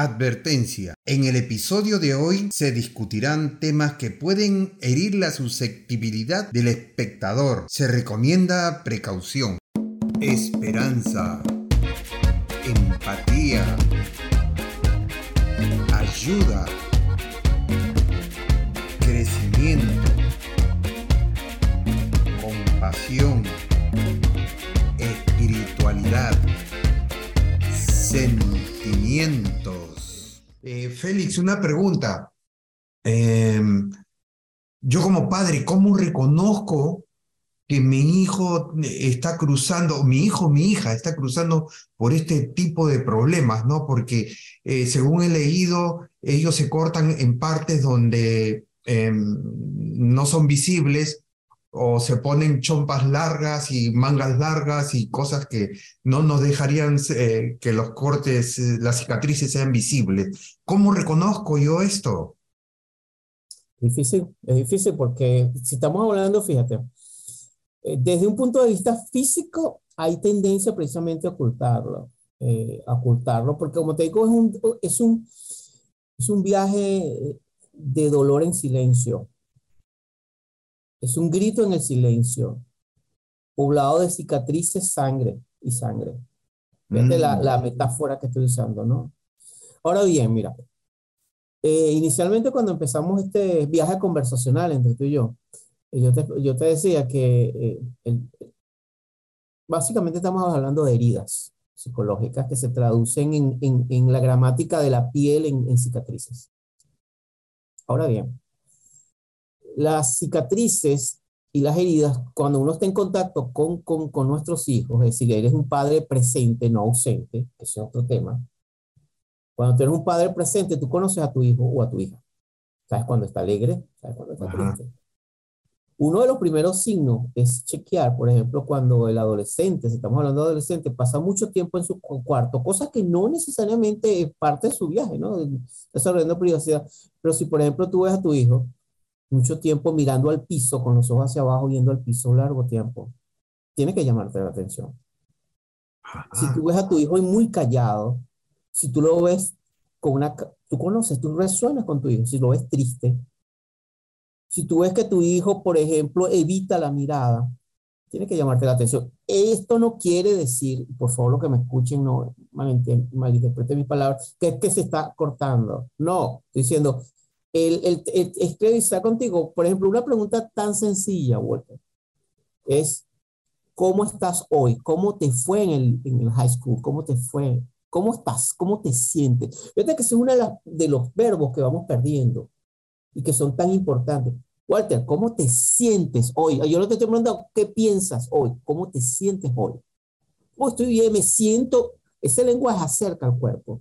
Advertencia. En el episodio de hoy se discutirán temas que pueden herir la susceptibilidad del espectador. Se recomienda precaución. Esperanza. Empatía. Ayuda. Crecimiento. Compasión. Espiritualidad. Eh, Félix, una pregunta. Em, yo como padre, ¿cómo reconozco que mi hijo está cruzando, mi hijo, mi hija está cruzando por este tipo de problemas, ¿no? Porque eh, según he leído, ellos se cortan en partes donde em, no son visibles o se ponen chompas largas y mangas largas y cosas que no nos dejarían eh, que los cortes, eh, las cicatrices sean visibles. ¿Cómo reconozco yo esto? Difícil, es difícil porque si estamos hablando, fíjate, eh, desde un punto de vista físico hay tendencia precisamente a ocultarlo, a ocultarlo, porque como te digo, es un, es un, es un viaje de dolor en silencio es un grito en el silencio, poblado de cicatrices, sangre y sangre. Fíjate la, mm. metáfora que estoy usando, ¿no? Ahora bien, mira, eh, inicialmente cuando empezamos este viaje conversacional entre tú y yo, eh, yo te, yo te decía que eh, básicamente estamos hablando de heridas psicológicas que se traducen en, en, en la gramática de la piel en, en cicatrices. Ahora bien, las cicatrices y las heridas, cuando uno está en contacto con, con, con nuestros hijos, es decir, eres un padre presente, no ausente, ese es otro tema. Cuando tú eres un padre presente, tú conoces a tu hijo o a tu hija. ¿Sabes cuando está alegre? ¿Sabes cuando está triste? Uno de los primeros signos es chequear, por ejemplo, cuando el adolescente, si estamos hablando de adolescente, pasa mucho tiempo en su cuarto, cosas que no necesariamente es parte de su viaje, ¿no? Desarrollando privacidad. Pero si, por ejemplo, tú ves a tu hijo mucho tiempo mirando al piso, con los ojos hacia abajo, viendo al piso largo tiempo, tiene que llamarte la atención. Si tú ves a tu hijo muy callado, si tú lo ves con una, tú conoces, tú resuenas con tu hijo, si lo ves triste, si tú ves que tu hijo, por ejemplo, evita la mirada, tiene que llamarte la atención. Esto no quiere decir, por favor, lo que me escuchen, no malinterpreten mis palabras, que es que se está cortando. No, estoy diciendo, el, el, el, contigo, por ejemplo, una pregunta tan sencilla, Walter, es, ¿cómo estás hoy? ¿Cómo te fue en el, en el high school? ¿Cómo te fue? ¿Cómo estás? ¿Cómo te sientes? Fíjate que es uno de, los verbos que vamos perdiendo y que son tan importantes. Walter, ¿cómo te sientes hoy? Yo no te estoy preguntando qué piensas hoy, ¿cómo te sientes hoy? Oh, estoy bien, me siento, ese lenguaje acerca al cuerpo.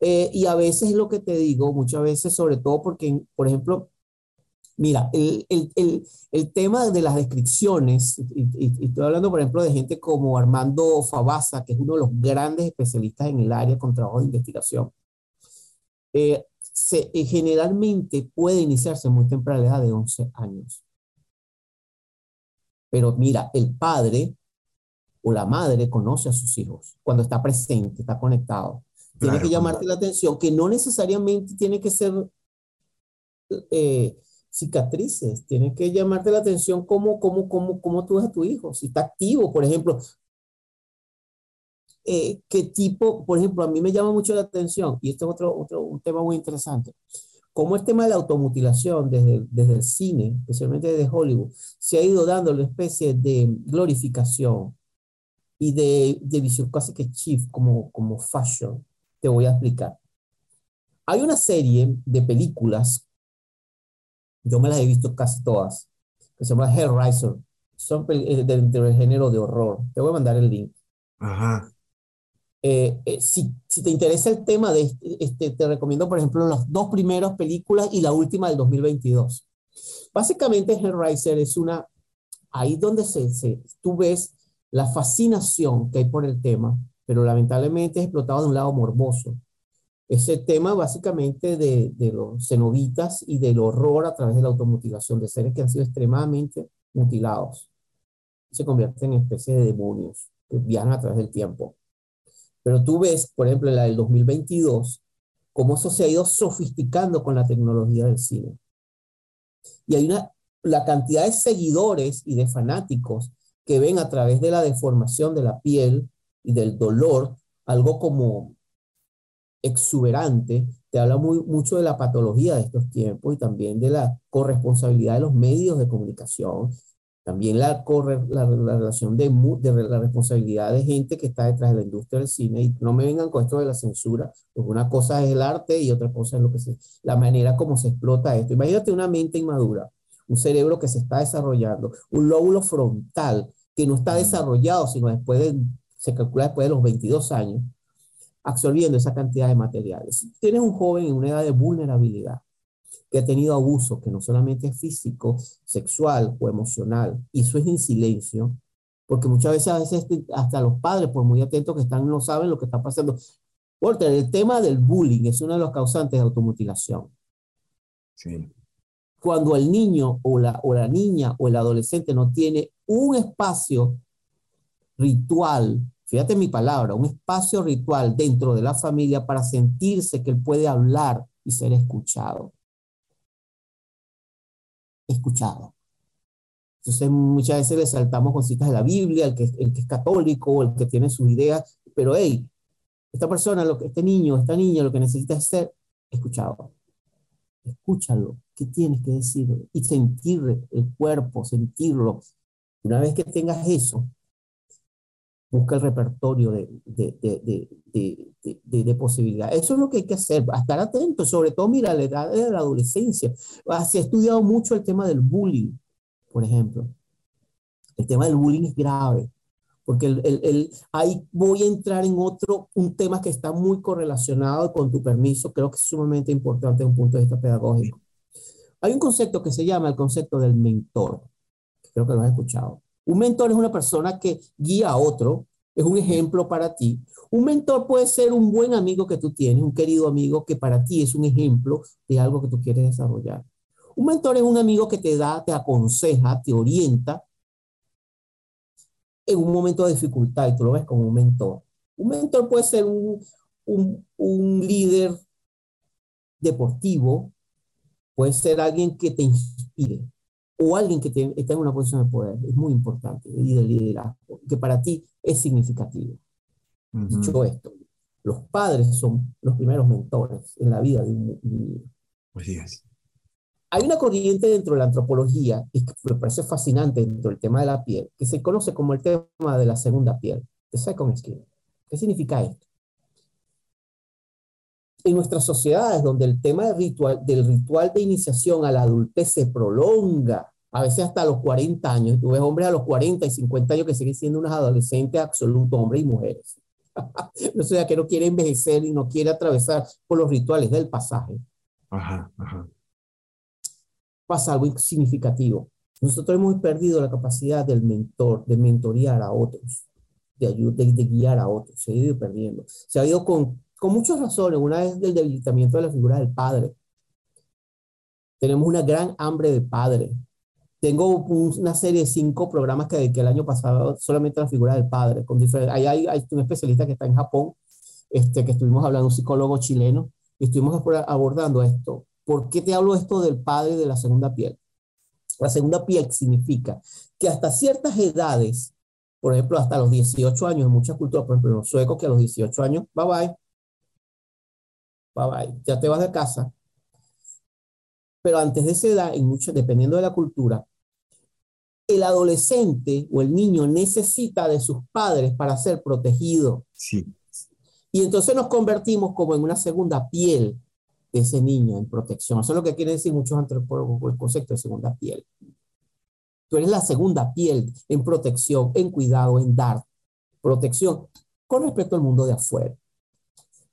Eh, y a veces lo que te digo, muchas veces, sobre todo porque, por ejemplo, mira, el, el, el, el tema de las descripciones, y, estoy hablando, por ejemplo, de gente como Armando Fabasa, que es uno de los grandes especialistas en el área con trabajo de investigación, eh, se, eh, generalmente puede iniciarse muy temprana edad de 11 años. Pero mira, el padre o la madre conoce a sus hijos cuando está presente, está conectado tiene que llamarte la atención, que no necesariamente tiene que ser eh, cicatrices, tiene que llamarte la atención cómo, cómo, cómo, cómo tú ves a tu hijo, si está activo, por ejemplo. Eh, ¿Qué tipo, por ejemplo, a mí me llama mucho la atención, y esto es otro, otro un tema muy interesante, cómo el tema de la automutilación desde, desde el cine, especialmente desde Hollywood, se ha ido dando una especie de glorificación y de, de visión casi que chief, como, como fashion, te voy a explicar. Hay una serie de películas, yo me las he visto casi todas, que se llama Hellraiser. Son eh, del, género de horror. Te voy a mandar el link. Ajá. Eh, eh, si, si, te interesa el tema, de este, este, te recomiendo, por ejemplo, las dos primeras películas y la última del 2022. Básicamente, Hellraiser es una, ahí donde se, se, tú ves la fascinación que hay por el tema, pero lamentablemente es explotado de un lado morboso. Ese tema básicamente de, de los cenobitas y del horror a través de la automutilación de seres que han sido extremadamente mutilados. Se convierten en especie de demonios que viajan a través del tiempo. Pero tú ves, por ejemplo, en la del 2022, cómo eso se ha ido sofisticando con la tecnología del cine. Y hay una, la cantidad de seguidores y de fanáticos que ven a través de la deformación de la piel y del dolor algo como exuberante, te habla muy, mucho de la patología de estos tiempos y también de la corresponsabilidad de los medios de comunicación, también la, la, la relación de, de, la responsabilidad de gente que está detrás de la industria del cine. Y no me vengan con esto de la censura, porque una cosa es el arte y otra cosa es lo que se, la manera como se explota esto. Imagínate una mente inmadura, un cerebro que se está desarrollando, un lóbulo frontal que no está desarrollado, sino después de, se calcula después de los 22 años, absorbiendo esa cantidad de materiales. Si tienes un joven en una edad de vulnerabilidad, que ha tenido abuso, que no solamente es físico, sexual o emocional, y eso es en silencio, porque muchas veces, a veces hasta los padres, por muy atentos que están, no saben lo que está pasando. Porque el tema del bullying es uno de los causantes de automutilación. Sí. Cuando el niño o la, o la niña o el adolescente no tiene un espacio ritual, fíjate mi palabra, un espacio ritual dentro de la familia para sentirse que él puede hablar y ser escuchado escuchado. Entonces muchas veces le saltamos con citas de la Biblia, el que, el que es católico, el que tiene sus ideas, pero hey, esta persona, lo que, este niño, esta niña, lo que necesita es ser escuchado. Escúchalo, ¿qué tienes que decir? Y sentir el cuerpo, sentirlo. Una vez que tengas eso, busca el repertorio de, de, de, de, posibilidades. Eso es lo que hay que hacer, estar atento, sobre todo, mira, la edad de la adolescencia. Ah, se ha estudiado mucho el tema del bullying, por ejemplo. El tema del bullying es grave, porque el, el, el, ahí voy a entrar en otro, un tema que está muy correlacionado con tu permiso, creo que es sumamente importante desde un punto de vista pedagógico. Hay un concepto que se llama el concepto del mentor, creo que lo has escuchado. Un mentor es una persona que guía a otro, es un ejemplo para ti. Un mentor puede ser un buen amigo que tú tienes, un querido amigo que para ti es un ejemplo de algo que tú quieres desarrollar. Un mentor es un amigo que te da, te aconseja, te orienta en un momento de dificultad y tú lo ves como un mentor. Un mentor puede ser un, un, un líder deportivo, puede ser alguien que te inspire, o alguien que está en una posición de poder, es muy importante, y de liderazgo, que para ti es significativo. Dicho esto, los padres son los primeros mentores en la vida de un niño. Hay una corriente dentro de la antropología, y que me parece fascinante dentro del tema de la piel, que se conoce como el tema de la segunda piel, the second skin. ¿Qué significa esto? en nuestras sociedades donde el tema del ritual, del ritual de iniciación a la adultez se prolonga, a veces hasta los 40 años, tú ves hombres a los 40 y 50 años que siguen siendo unos adolescentes absolutos, hombres y mujeres. no sea que no quiere envejecer y no quiere atravesar por los rituales del pasaje. Ajá, ajá. Pasa algo significativo. Nosotros hemos perdido la capacidad del mentor, de mentorear a otros, de, ayudar, de, de guiar a otros. Se ha ido perdiendo. Se ha ido con con muchas razones. Una es del debilitamiento de la figura del padre. Tenemos una gran hambre de padre. Tengo una serie de cinco programas que dediqué el año pasado solamente la figura del padre. Con hay, hay, hay, un especialista que está en Japón, este, que estuvimos hablando, un psicólogo chileno, y estuvimos abordando esto. ¿Por qué te hablo esto del padre de la segunda piel? La segunda piel significa que hasta ciertas edades, por ejemplo, hasta los 18 años, en muchas culturas, por ejemplo, los suecos, que a los 18 años, bye bye, bye bye, ya te vas de casa. Pero antes de esa edad, en mucho, dependiendo de la cultura, el adolescente o el niño necesita de sus padres para ser protegido. Sí. Y entonces nos convertimos como en una segunda piel de ese niño en protección. Eso es lo que quieren decir muchos antropólogos el concepto de segunda piel. Tú eres la segunda piel en protección, en cuidado, en dar protección con respecto al mundo de afuera.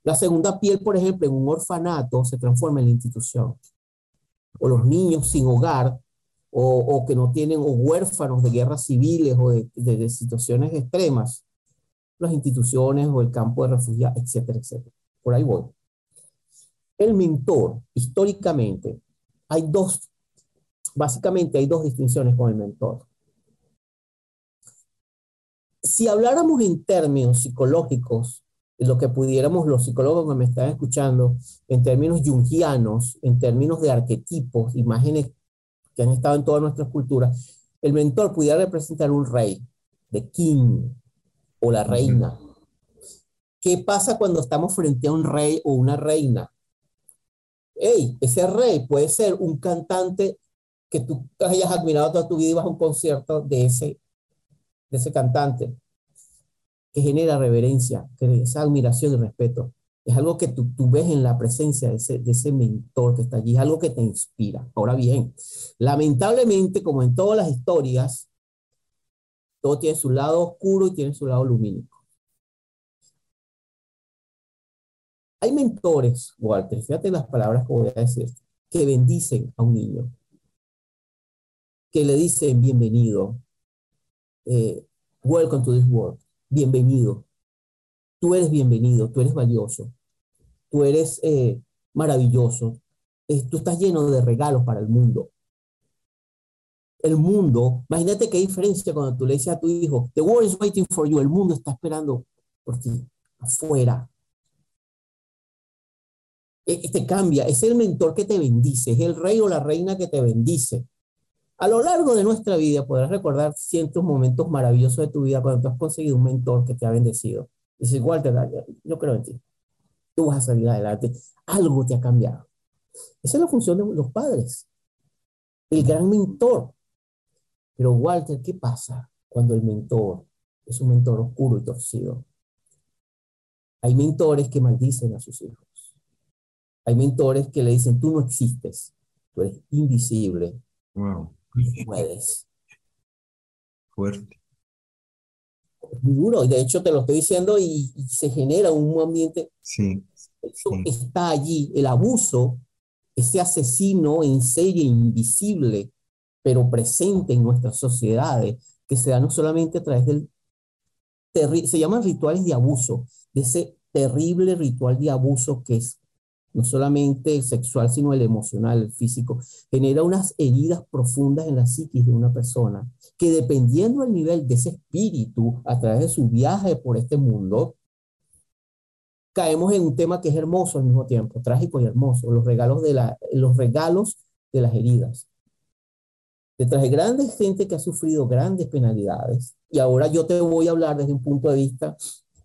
La segunda piel, por ejemplo, en un orfanato se transforma en la institución. O los niños sin hogar, o, que no tienen, o huérfanos de guerras civiles o de, situaciones extremas, las instituciones o el campo de refugiados, etcétera, etcétera. Por ahí voy. El mentor, históricamente, hay dos, básicamente hay dos distinciones con el mentor. Si habláramos en términos psicológicos, lo que pudiéramos los psicólogos que me están escuchando, en términos jungianos, en términos de arquetipos, imágenes que han estado en todas nuestras culturas, el mentor pudiera representar un rey, de king, o la reina. ¿Qué pasa cuando estamos frente a un rey o una reina? Hey, ese rey puede ser un cantante que tú hayas admirado toda tu vida y vas a un concierto de ese, de ese cantante que genera reverencia, que esa admiración y respeto. Es algo que tú, tú ves en la presencia de ese, de ese mentor que está allí, es algo que te inspira. Ahora bien, lamentablemente, como en todas las historias, todo tiene su lado oscuro y tiene su lado lumínico. Hay mentores, Walter, fíjate las palabras que voy a decir, que bendicen a un niño, que le dicen bienvenido, eh, welcome to this world bienvenido. Tú eres bienvenido, tú eres valioso, tú eres eh, maravilloso, tú estás lleno de regalos para el mundo. El mundo, imagínate qué diferencia cuando tú le dices a tu hijo, the world is waiting for you, el mundo está esperando por ti, afuera. E, te cambia, es el mentor que te bendice, es el rey o la reina que te bendice. A lo largo de nuestra vida podrás recordar ciertos momentos maravillosos de tu vida cuando tú has conseguido un mentor que te ha bendecido. Dices, Walter, yo creo en ti. Tú vas a salir adelante. Algo te ha cambiado. Esa es la función de los padres. El gran mentor. Pero Walter, ¿qué pasa cuando el mentor es un mentor oscuro y torcido? Hay mentores que maldicen a sus hijos. Hay mentores que le dicen, tú no existes, tú eres invisible. Wow puedes. Fuerte. Es muy duro, y de hecho te lo estoy diciendo y, se genera un ambiente. Sí, Eso está allí, el abuso, ese asesino en serie invisible, pero presente en nuestras sociedades, que se da no solamente a través del. Se llaman rituales de abuso, de ese terrible ritual de abuso que es no solamente el sexual, sino el emocional, el físico, genera unas heridas profundas en la psiquis de una persona, que dependiendo del nivel de ese espíritu, a través de su viaje por este mundo, caemos en un tema que es hermoso al mismo tiempo, trágico y hermoso, los regalos de, la, los regalos de las heridas. Detrás de grandes gente que ha sufrido grandes penalidades, y ahora yo te voy a hablar desde un punto de vista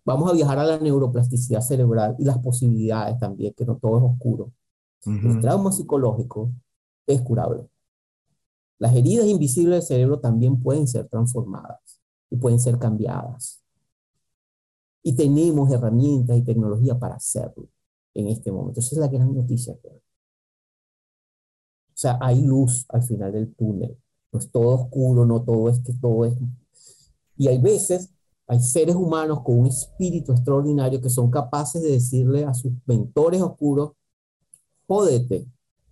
Vamos a viajar a la neuroplasticidad cerebral y las posibilidades también, que no todo es oscuro. El trauma psicológico es curable. Las heridas invisibles del cerebro también pueden ser transformadas y pueden ser cambiadas. Y tenemos herramientas y tecnología para hacerlo en este momento. Esa es la gran noticia. O sea, hay luz al final del túnel. No es todo oscuro, no todo es que todo es... Y hay veces hay seres humanos con un espíritu extraordinario que son capaces de decirle a sus mentores oscuros, jódete,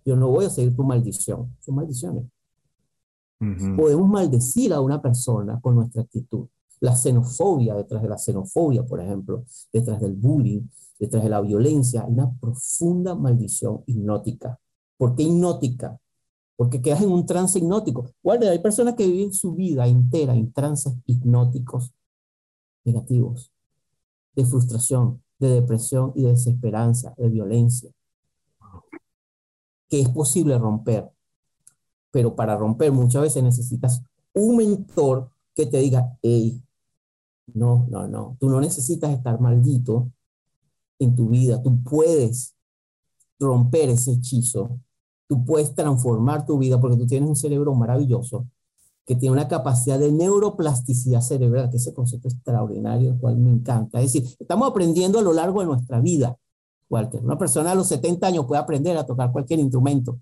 yo no voy a seguir tu maldición. Son maldiciones. Podemos maldecir a una persona con nuestra actitud. La xenofobia, detrás de la xenofobia, por ejemplo, detrás del bullying, detrás de la violencia, hay una profunda maldición hipnótica. ¿Por qué hipnótica? Porque quedas en un trance hipnótico. Guarda, hay personas que viven su vida entera en trances hipnóticos negativos, de frustración, de depresión y de desesperanza, de violencia, que es posible romper. Pero para romper muchas veces necesitas un mentor que te diga, hey, no, no, no, tú no necesitas estar maldito en tu vida, tú puedes romper ese hechizo, tú puedes transformar tu vida porque tú tienes un cerebro maravilloso que tiene una capacidad de neuroplasticidad cerebral, que ese concepto extraordinario, el cual me encanta. Es decir, estamos aprendiendo a lo largo de nuestra vida, Walter. Una persona a los 70 años puede aprender a tocar cualquier instrumento.